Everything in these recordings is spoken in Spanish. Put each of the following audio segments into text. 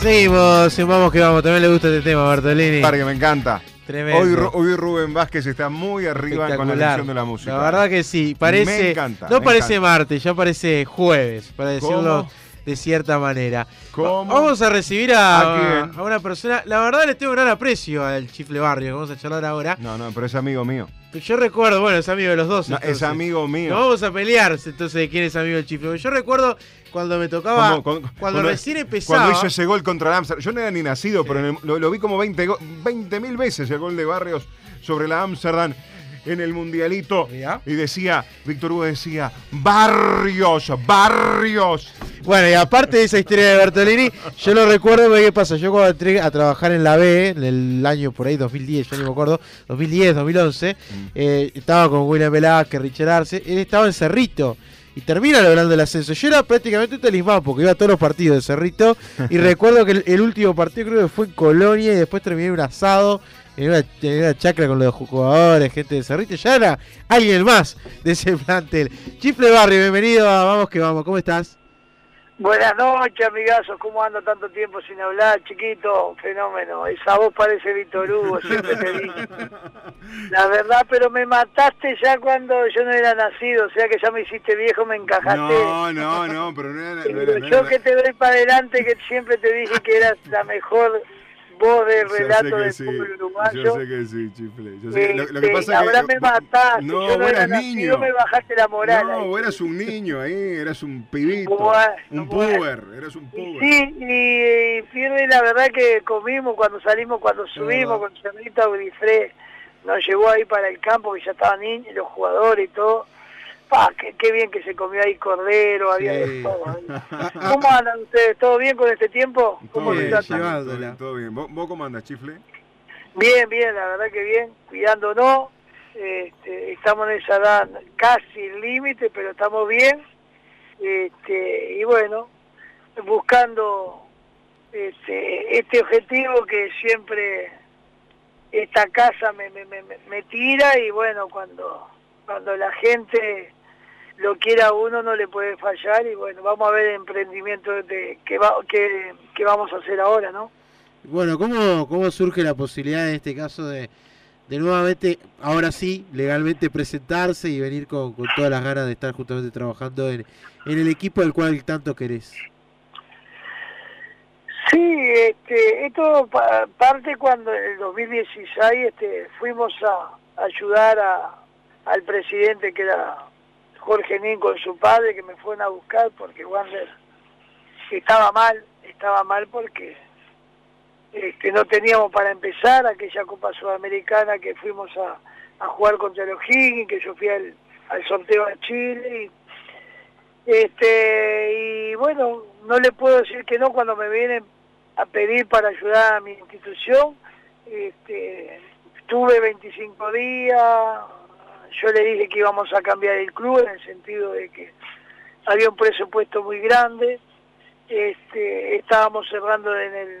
Seguimos, vamos que vamos. También le gusta este tema, Bartolini. Que me encanta. Tremendo. Hoy, Ru- hoy Rubén Vázquez está muy arriba con la elección de la música. La verdad que sí, parece. Me encanta, no me parece encanta. martes, ya parece jueves, para decirlo ¿Cómo? de cierta manera. ¿Cómo? Vamos a recibir a, ¿A quién? a una persona. La verdad le tengo gran aprecio al Chifle Barrio, que vamos a charlar ahora. No, no, pero es amigo mío. Yo recuerdo, bueno, es amigo de los dos. No, es amigo mío. No vamos a pelear entonces de quién es amigo del Chifle. Yo recuerdo cuando me tocaba. Cuando- cuando- cuando, recién empezaba. Cuando hizo ese gol contra el Amsterdam. Yo no era ni nacido, pero en el- lo, lo vi como 20 mil veces el gol de Barrios sobre la Amsterdam en el Mundialito. Y decía, Víctor Hugo decía, Barrios, Barrios. Bueno, y aparte de esa historia de Bertolini, yo lo recuerdo, porque ¿qué pasa? Yo cuando entré a trabajar en la B, en el año por ahí 2010, yo ni me acuerdo, 2010, 2011, eh, estaba con William Velázquez, Richard Arce, él estaba en Cerrito. Y termina logrando el ascenso. Yo era prácticamente un talismán porque iba a todos los partidos de Cerrito. Y recuerdo que el, el último partido creo que fue en Colonia y después terminé en un asado, en una, en una chacra con los jugadores, gente de Cerrito. Ya era alguien más de ese plantel. Chifle Barrio, bienvenido a Vamos que Vamos. ¿Cómo estás? Buenas noches, amigazos. ¿Cómo ando tanto tiempo sin hablar, chiquito? Fenómeno. Esa voz parece Víctor Hugo, siempre te dije. La verdad, pero me mataste ya cuando yo no era nacido, o sea que ya me hiciste viejo, me encajaste. No, no, no, pero no era. no Pero era- no yo que te doy para adelante, que siempre te dije que eras la mejor voz de Yo sé relato del sí, fútbol Yo uruguayo. sé que sí, chifle. Yo sé que- lo, lo que Este, es ahora que. me mataste, No, yo no vos era eras nacido, niño. me bajaste la moral. No, ahí. eras un niño ahí, eras un pibito. Bueno, un bueno. puber, eras un puber. Sí, y, y la verdad que comimos cuando salimos, cuando subimos con Cerrito Aurifré, nos llevó ahí para el campo, que ya estaban niños, los jugadores y todo. Pa, qué, qué bien que se comió ahí cordero, había Sí. de todo. ahí. ¿Cómo andan ustedes? ¿Todo bien con este tiempo? ¿Cómo Bien, se. Todo bien, todo bien. ¿Vos, vos cómo andas, chifle? Bien, bien, la verdad que bien, cuidándonos. Este, estamos en esa edad casi límite, pero estamos bien. Este, y bueno, buscando este, este objetivo que siempre esta casa me, me, me, me tira y bueno, cuando, cuando la gente lo quiera uno no le puede fallar y bueno, vamos a ver el emprendimiento de, que, va, que, que vamos a hacer ahora, ¿no? Bueno, ¿cómo, ¿cómo surge la posibilidad en este caso de, de nuevamente, ahora sí, legalmente presentarse y venir con, con todas las ganas de estar justamente trabajando en, en el equipo del cual tanto querés? Sí, este, esto pa- parte cuando en el 2016 este, fuimos a ayudar a, al presidente que era Jorge Nin con su padre que me fueron a buscar porque Wander estaba mal, estaba mal porque este, no teníamos para empezar aquella Copa Sudamericana que fuimos a, jugar contra los Higgins, que yo fui al, al sorteo a Chile y este y bueno, no le puedo decir que no cuando me vienen a pedir para ayudar a mi institución. Este, estuve 25 días, yo le dije que íbamos a cambiar el club en el sentido de que había un presupuesto muy grande, este, estábamos cerrando en, el,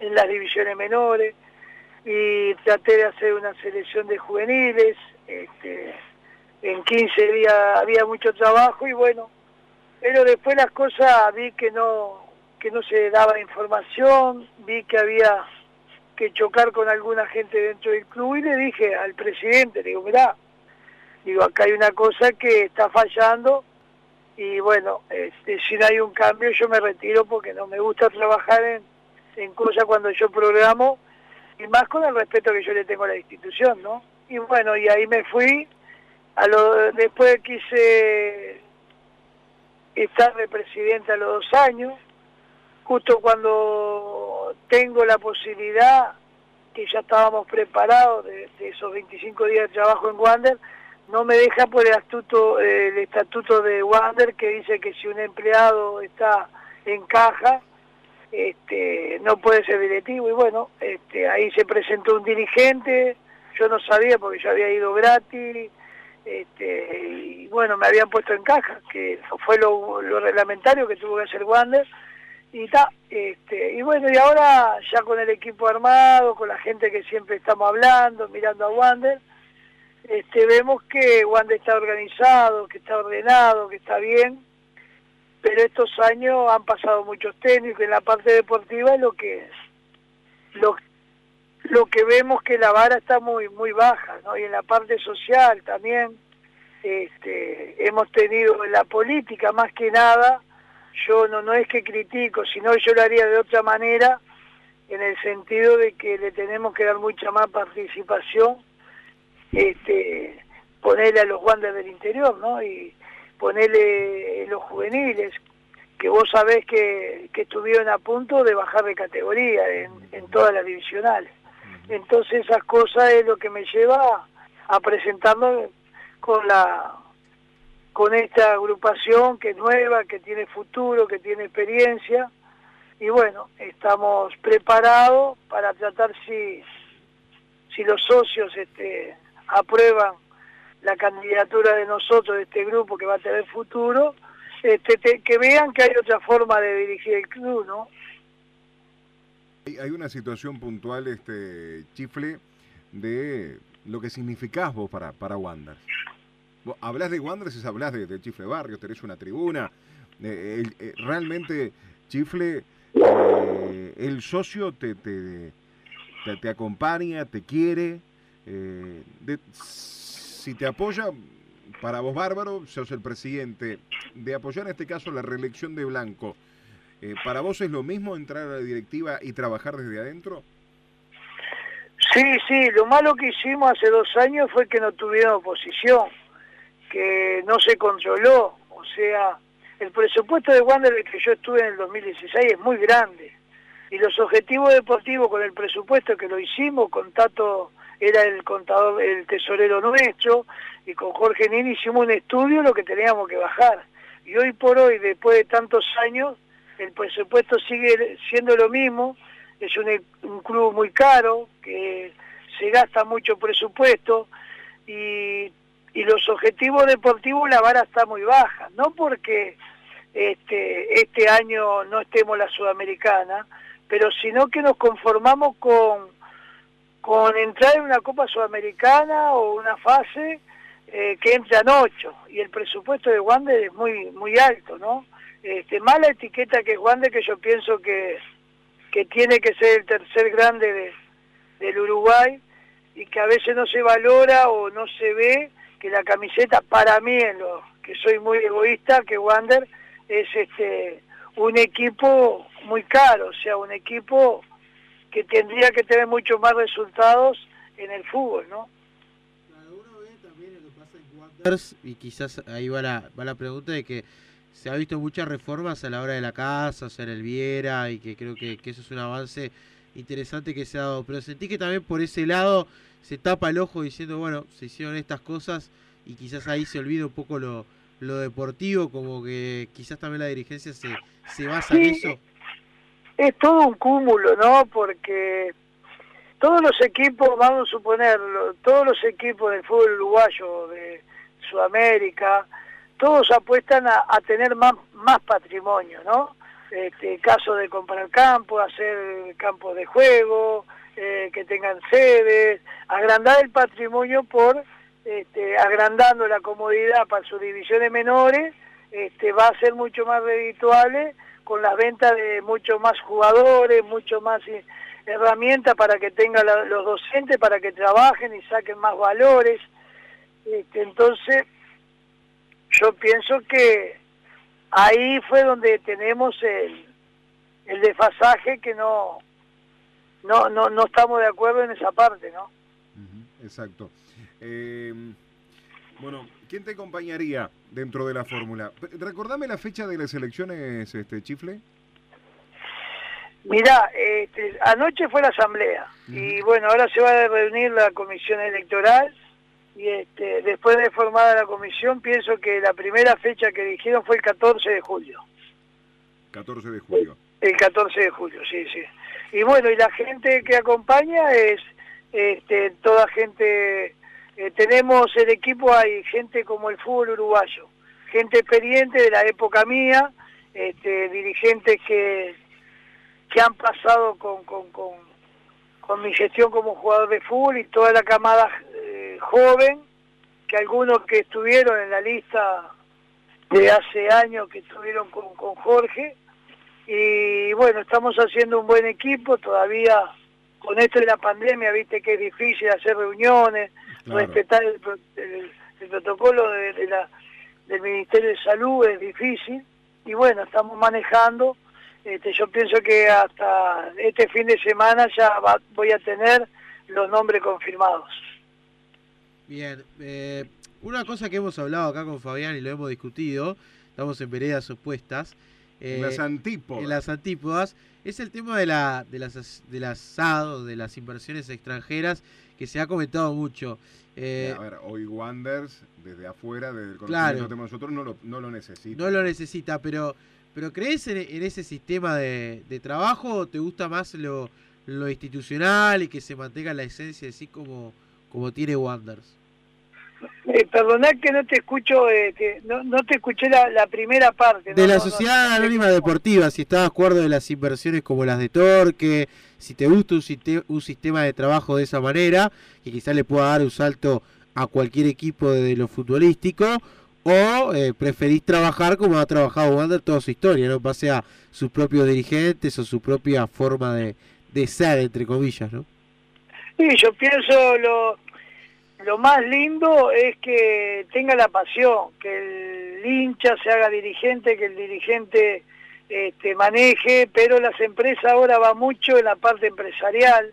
en las divisiones menores y traté de hacer una selección de juveniles. Este, en 15 días había mucho trabajo y bueno, pero después las cosas vi que no que no se daba información, vi que había que chocar con alguna gente dentro del club y le dije al presidente, le digo, mirá, digo, acá hay una cosa que está fallando y bueno, este, si no hay un cambio yo me retiro porque no me gusta trabajar en, en cosas cuando yo programo y más con el respeto que yo le tengo a la institución, ¿no? Y bueno, y ahí me fui, a lo, después quise estar de presidente a los dos años, justo cuando tengo la posibilidad, que ya estábamos preparados de, de esos 25 días de trabajo en Wander, no me deja por el estatuto, eh, el estatuto de Wander que dice que si un empleado está en caja, este, no puede ser directivo. Y bueno, este, ahí se presentó un dirigente, yo no sabía porque yo había ido gratis, este, y bueno, me habían puesto en caja, que fue lo, lo reglamentario que tuvo que hacer Wander, y ta, este, y bueno, y ahora ya con el equipo armado, con la gente que siempre estamos hablando, mirando a Wander, este, vemos que Wander está organizado, que está ordenado, que está bien, pero estos años han pasado muchos técnicos en la parte deportiva lo que lo, lo que vemos que la vara está muy muy baja, ¿no? Y en la parte social también este, hemos tenido en la política más que nada, yo no, no es que critico, sino yo lo haría de otra manera, en el sentido de que le tenemos que dar mucha más participación, este, ponerle a los guantes del interior, ¿no? Y ponerle los juveniles, que vos sabés que, que estuvieron a punto de bajar de categoría en, en todas las divisionales. Entonces esas cosas es lo que me lleva a presentarlo con la con esta agrupación que es nueva, que tiene futuro, que tiene experiencia y bueno, estamos preparados para tratar si si los socios este aprueban la candidatura de nosotros, de este grupo que va a tener futuro, este, que vean que hay otra forma de dirigir el club, ¿no? Hay una situación puntual, este Chifle, de lo que significás vos para, para Wander. hablas de Wander, si hablas de, Chifle Barrio, tenés una tribuna. Eh, eh, realmente, Chifle, eh, el socio te, te, te, acompaña, te quiere. Si te apoya, para vos bárbaro, sos el presidente. De apoyar en este caso la reelección de Blanco eh, ¿Para vos es lo mismo entrar a la directiva y trabajar desde adentro? Sí, sí, lo malo que hicimos hace dos años fue que no tuvieron oposición, que no se controló, o sea, el presupuesto de Wander que yo estuve en el 2016 es muy grande, y los objetivos deportivos con el presupuesto que lo hicimos, con Tato era el contador, el tesorero nuestro, y con Jorge Nini hicimos un estudio lo que teníamos que bajar. Y hoy por hoy, después de tantos años, el presupuesto sigue siendo lo mismo, es un, club muy caro, que se gasta mucho presupuesto y, los objetivos deportivos la vara está muy baja, no porque este, este año no estemos la sudamericana, pero sino que nos conformamos con, con entrar en una Copa Sudamericana o una fase eh, que entran ocho y el presupuesto de Wander es muy muy alto, ¿no? este, mala etiqueta que es Wander, que yo pienso que, que tiene que ser el tercer grande de, del Uruguay y que a veces no se valora o no se ve que la camiseta para mí, en lo que soy muy egoísta, que Wander es este un equipo muy caro, o sea, un equipo que tendría que tener mucho más resultados en el fútbol, ¿no? Uno ve también lo que pasa en y quizás ahí va la, va la pregunta de que se ha visto muchas reformas a la hora de la casa, hacer el Viera, y que creo que, eso es un avance interesante que se ha dado. Pero sentí que también por ese lado se tapa el ojo diciendo, bueno, se hicieron estas cosas y quizás ahí se olvida un poco lo, lo deportivo, como que quizás también la dirigencia se, se basa en eso. Es todo un cúmulo, ¿no? Porque todos los equipos, vamos a suponerlo, todos los equipos del fútbol uruguayo, de Sudamérica, todos apuestan a, tener más, patrimonio, ¿no? Este, caso de comprar campo, hacer campos de juego, eh, que tengan sedes, agrandar el patrimonio por este, agrandando la comodidad para sus divisiones menores, este, va a ser mucho más redituable con la venta de mucho más jugadores, mucho más eh, herramientas para que tengan los docentes, para que trabajen y saquen más valores. Este, entonces, yo pienso que ahí fue donde tenemos el, el desfasaje que no, no, no, no estamos de acuerdo en esa parte, ¿no? exacto. Eh, bueno, ¿quién te acompañaría dentro de la fórmula? Recordame la fecha de las elecciones, este Chifle. Mira, este, anoche fue la asamblea y bueno, ahora se va a reunir la comisión electoral y este, después de formada la comisión pienso que la primera fecha que dijeron fue el 14 de julio. 14 de julio. El 14 de julio, sí, sí. Y bueno, y la gente que acompaña es este, toda gente, eh, tenemos el equipo, hay gente como el fútbol uruguayo, gente experiente de la época mía, este, dirigentes que, que han pasado con, con, con, mi gestión como jugador de fútbol y toda la camada joven, que algunos que estuvieron en la lista de hace años que estuvieron con, con Jorge. Y bueno, estamos haciendo un buen equipo, todavía con esto de la pandemia, viste que es difícil hacer reuniones, respetar el, protocolo de, la, del Ministerio de Salud, es difícil. Y bueno, estamos manejando. Este, yo pienso que hasta este fin de semana ya voy a tener los nombres confirmados. Bien, eh, una cosa que hemos hablado acá con Fabián y lo hemos discutido, estamos en veredas opuestas. En las eh, antípodas. En las antípodas, es el tema de, la, de las, del asado, de las inversiones extranjeras, que se ha comentado mucho. Eh, a ver, hoy Wanders, desde afuera, desde el conocimiento que nosotros, no lo, no lo necesita. No lo necesita, pero, pero ¿crees en, ese sistema de, trabajo o te gusta más lo, lo institucional y que se mantenga la esencia así como, como tiene Wanders? Eh, que no te escucho, eh, no, no, te escuché la, primera parte. De la Sociedad Anónima Deportiva, si estás de acuerdo de las inversiones como las de Torque, si te gusta un, un sistema de trabajo de esa manera, que quizás le pueda dar un salto a cualquier equipo de lo futbolístico, o eh, preferís trabajar como ha trabajado Wander toda su historia, ¿no? base a sus propios dirigentes o su propia forma de, de ser, entre comillas, ¿no? Sí, yo pienso lo lo más lindo es que tenga la pasión, que el hincha se haga dirigente, que el dirigente este, maneje, pero las empresas ahora va mucho en la parte empresarial,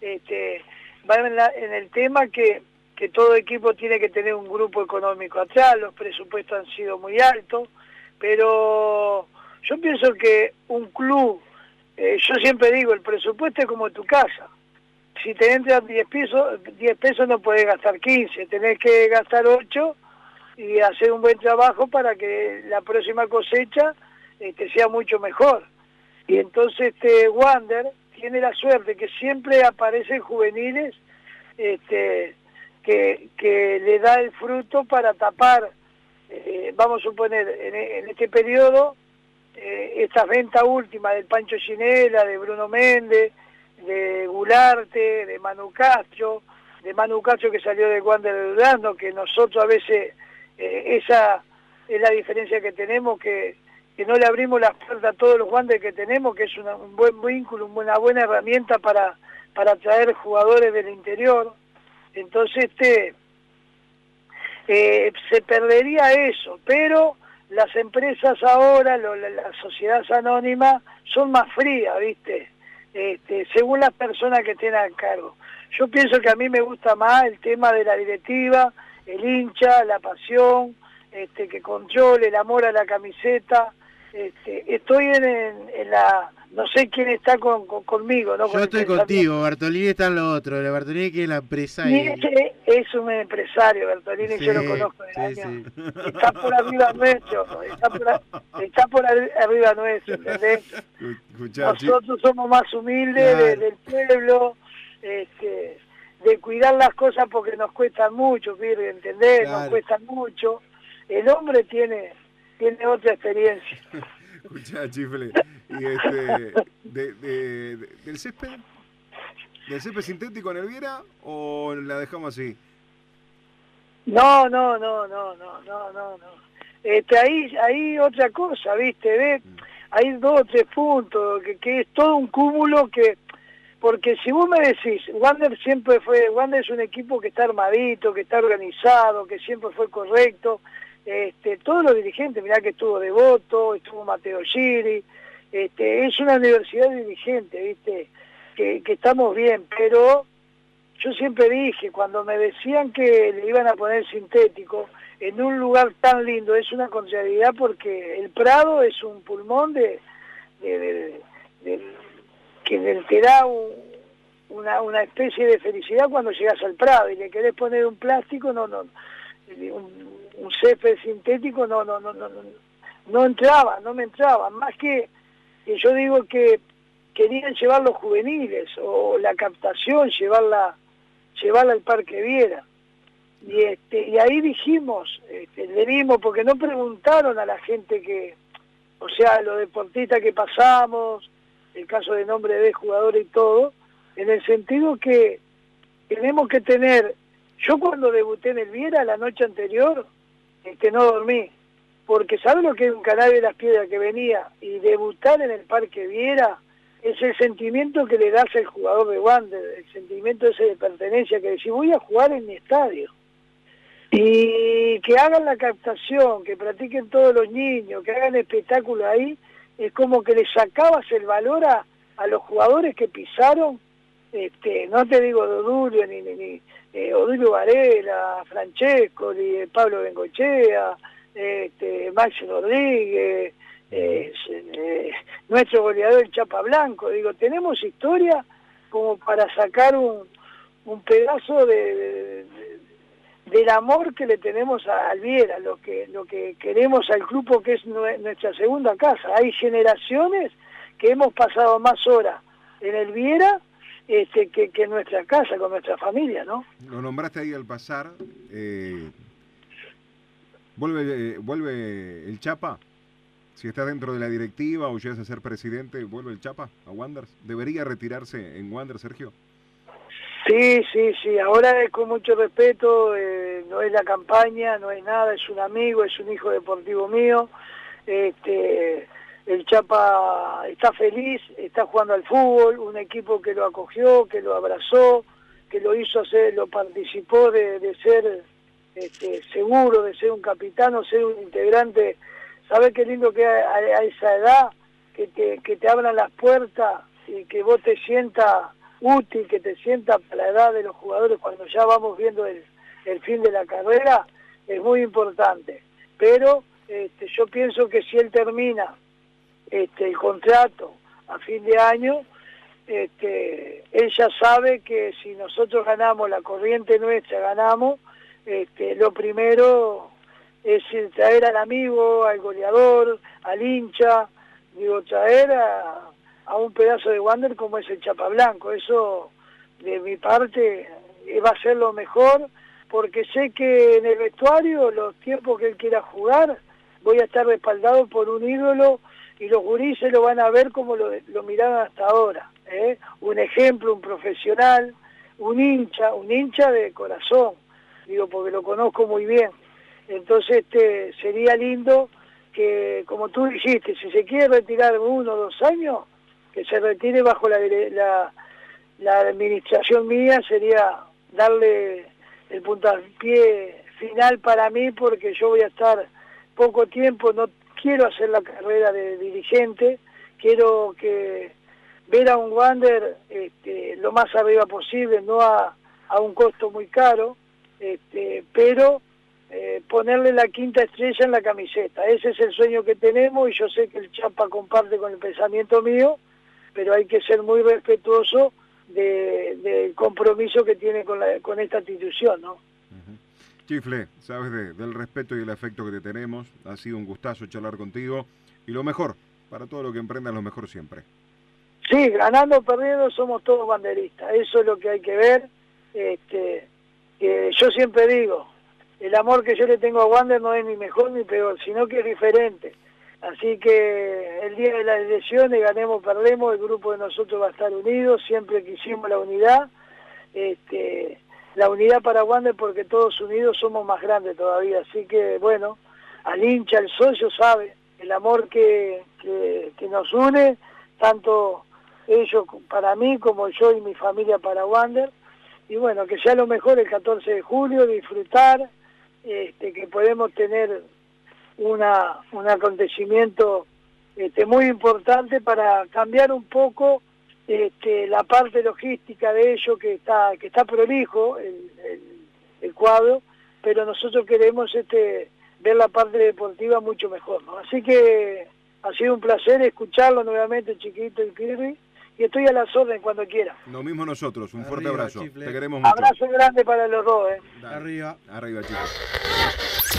este, va en, el tema que, que todo equipo tiene que tener un grupo económico atrás, los presupuestos han sido muy altos, pero yo pienso que un club, eh, yo siempre digo, el presupuesto es como tu casa, si te entran 10 pesos, 10 pesos no puedes gastar 15, tenés que gastar 8 y hacer un buen trabajo para que la próxima cosecha este, sea mucho mejor. Y entonces este Wander tiene la suerte que siempre aparecen juveniles este, que, que le da el fruto para tapar, eh, vamos a suponer, en, este periodo, eh, esta venta última del Pancho Ginela, de Bruno Méndez, de Gularte, de Manu Castro, de Manu Castro que salió de Wander de Durando, que nosotros a veces eh, esa es la diferencia que tenemos, que, que, no le abrimos las puertas a todos los Wander que tenemos, que es un buen vínculo, una buena herramienta para, para atraer jugadores del interior. Entonces este eh, se perdería eso, pero las empresas ahora, las sociedades anónimas, son más frías, ¿viste? Este, según las personas que estén a cargo. Yo pienso que a mí me gusta más el tema de la directiva, el hincha, la pasión, este, que controle el amor a la camiseta. Este, estoy en, la... No sé quién está con, conmigo, ¿no? Yo estoy contigo, Bertolini está en lo otro, la Bertolini que es la empresa. Es un empresario, Bertolini, yo lo conozco de años. Está por arriba nuestro, está por, está por arriba nuestro, ¿entendés? Nosotros somos más humildes del pueblo, este, de cuidar las cosas porque nos cuestan mucho, ¿entendés? Nos cuestan mucho. El hombre tiene, tiene otra experiencia. Escuchá, Chifle, y este, de, de, ¿del césped? ¿Del césped sintético en Elviera o la dejamos así? No, no, no, no, no, no, no, no. Este, ahí, ahí otra cosa, ¿viste? ¿Ves? Mm hay dos o tres puntos, que, que es todo un cúmulo que, porque si vos me decís, Wander siempre fue, Wander es un equipo que está armadito, que está organizado, que siempre fue correcto, este, todos los dirigentes, mirá que estuvo Devoto, estuvo Mateo Giri, este, es una universidad dirigente, viste, que, estamos bien, pero yo siempre dije, cuando me decían que le iban a poner sintético, en un lugar tan lindo, es una contrariedad porque el Prado es un pulmón de, de, que te da una, una especie de felicidad cuando llegas al Prado y le querés poner un plástico, no, no, un, un césped sintético no, no, no, no, no entraba, no me entraba, más que, que yo digo que querían llevar los juveniles o la captación, llevarla, llevarla al Parque Viera. Y este y ahí dijimos este, le dimos porque no preguntaron a la gente que o sea los deportistas que pasamos el caso de nombre de jugadores y todo en el sentido que tenemos que tener yo cuando debuté en el Viera la noche anterior este no dormí porque ¿sabe lo que es un canal de las piedras que venía? Y debutar en el Parque Viera es el sentimiento que le das al jugador de Wander, el sentimiento ese de pertenencia, que decir, voy a jugar en mi estadio. Y que hagan la captación, que practiquen todos los niños, que hagan espectáculo ahí, es como que le sacabas el valor a, a los jugadores que pisaron, este, no te digo de ni, ni, ni eh, Odulio Varela, Francesco, ni Pablo Bengochea, este, Maxi Rodríguez, eh, eh, nuestro goleador Chapa Blanco, digo, tenemos historia como para sacar un, un pedazo de, del amor que le tenemos a Alviera, lo que, lo que queremos al grupo que es nuestra segunda casa. Hay generaciones que hemos pasado más horas en el Viera este, que, que nuestra casa, con nuestra familia, ¿no? Lo nombraste ahí al pasar. Eh, ¿vuelve, ¿Vuelve el Chapa? Si está dentro de la directiva o llegas a ser presidente, ¿vuelve el Chapa a Wanderers? ¿Debería retirarse en Wander, Sergio? Sí, sí, sí. Ahora es con mucho respeto, eh, no es la campaña, no es nada, es un amigo, es un hijo deportivo mío. Este, el Chapa está feliz, está jugando al fútbol, un equipo que lo acogió, que lo abrazó, que lo hizo hacer, lo participó de, ser este, seguro, de ser un capitano, ser un integrante. ¿Sabes qué lindo que a, esa edad, que te, que te abran las puertas y que vos te sientas útil, que te sientas para la edad de los jugadores cuando ya vamos viendo el, el fin de la carrera? Es muy importante. Pero este, yo pienso que si él termina este, el contrato a fin de año, este, ella sabe que si nosotros ganamos, la corriente nuestra ganamos, este, lo primero es traer al amigo, al goleador, al hincha, digo, traer a, un pedazo de Wander como es el Chapa Blanco. Eso, de mi parte, va a ser lo mejor, porque sé que en el vestuario, los tiempos que él quiera jugar, voy a estar respaldado por un ídolo y los gurises lo van a ver como lo, lo hasta ahora. ¿eh? Un ejemplo, un profesional, un hincha, un hincha de corazón, digo, porque lo conozco muy bien. Entonces este sería lindo que, como tú dijiste, si se quiere retirar uno o dos años, que se retire bajo la, la administración mía, sería darle el puntapié final para mí, porque yo voy a estar poco tiempo, no quiero hacer la carrera de dirigente, quiero que ver a un Wander este, lo más arriba posible, no a, un costo muy caro, este, pero eh, ponerle la quinta estrella en la camiseta. Ese es el sueño que tenemos y yo sé que el Chapa comparte con el pensamiento mío, pero hay que ser muy respetuoso del compromiso que tiene con, con esta institución, ¿no? Chifle, sabes del respeto y el afecto que te tenemos. Ha sido un gustazo charlar contigo. Y lo mejor, para todo lo que emprendas, lo mejor siempre. Sí, ganando o perdiendo somos todos banderistas. Eso es lo que hay que ver. Este, yo siempre digo, el amor que yo le tengo a Wander no es ni mejor ni peor, sino que es diferente. Así que el día de las elecciones, ganemos o perdemos, el grupo de nosotros va a estar unido, siempre que hicimos la unidad. Este, la unidad para Wander porque todos unidos somos más grandes todavía. Así que, bueno, al hincha, al socio sabe el amor que, que, nos une, tanto ellos para mí como yo y mi familia para Wander. Y bueno, que sea lo mejor el 14 de julio, disfrutar, este, que podemos tener una, un acontecimiento este, muy importante para cambiar un poco este, la parte logística de ello que está que está prolijo el, el, cuadro pero nosotros queremos este ver la parte deportiva mucho mejor ¿no? así que ha sido un placer escucharlo nuevamente chiquito y Kirby y estoy a las órdenes cuando quiera. Lo mismo nosotros un fuerte abrazo. te queremos mucho. Abrazo grande para los dos ¿eh? arriba. Arriba chicos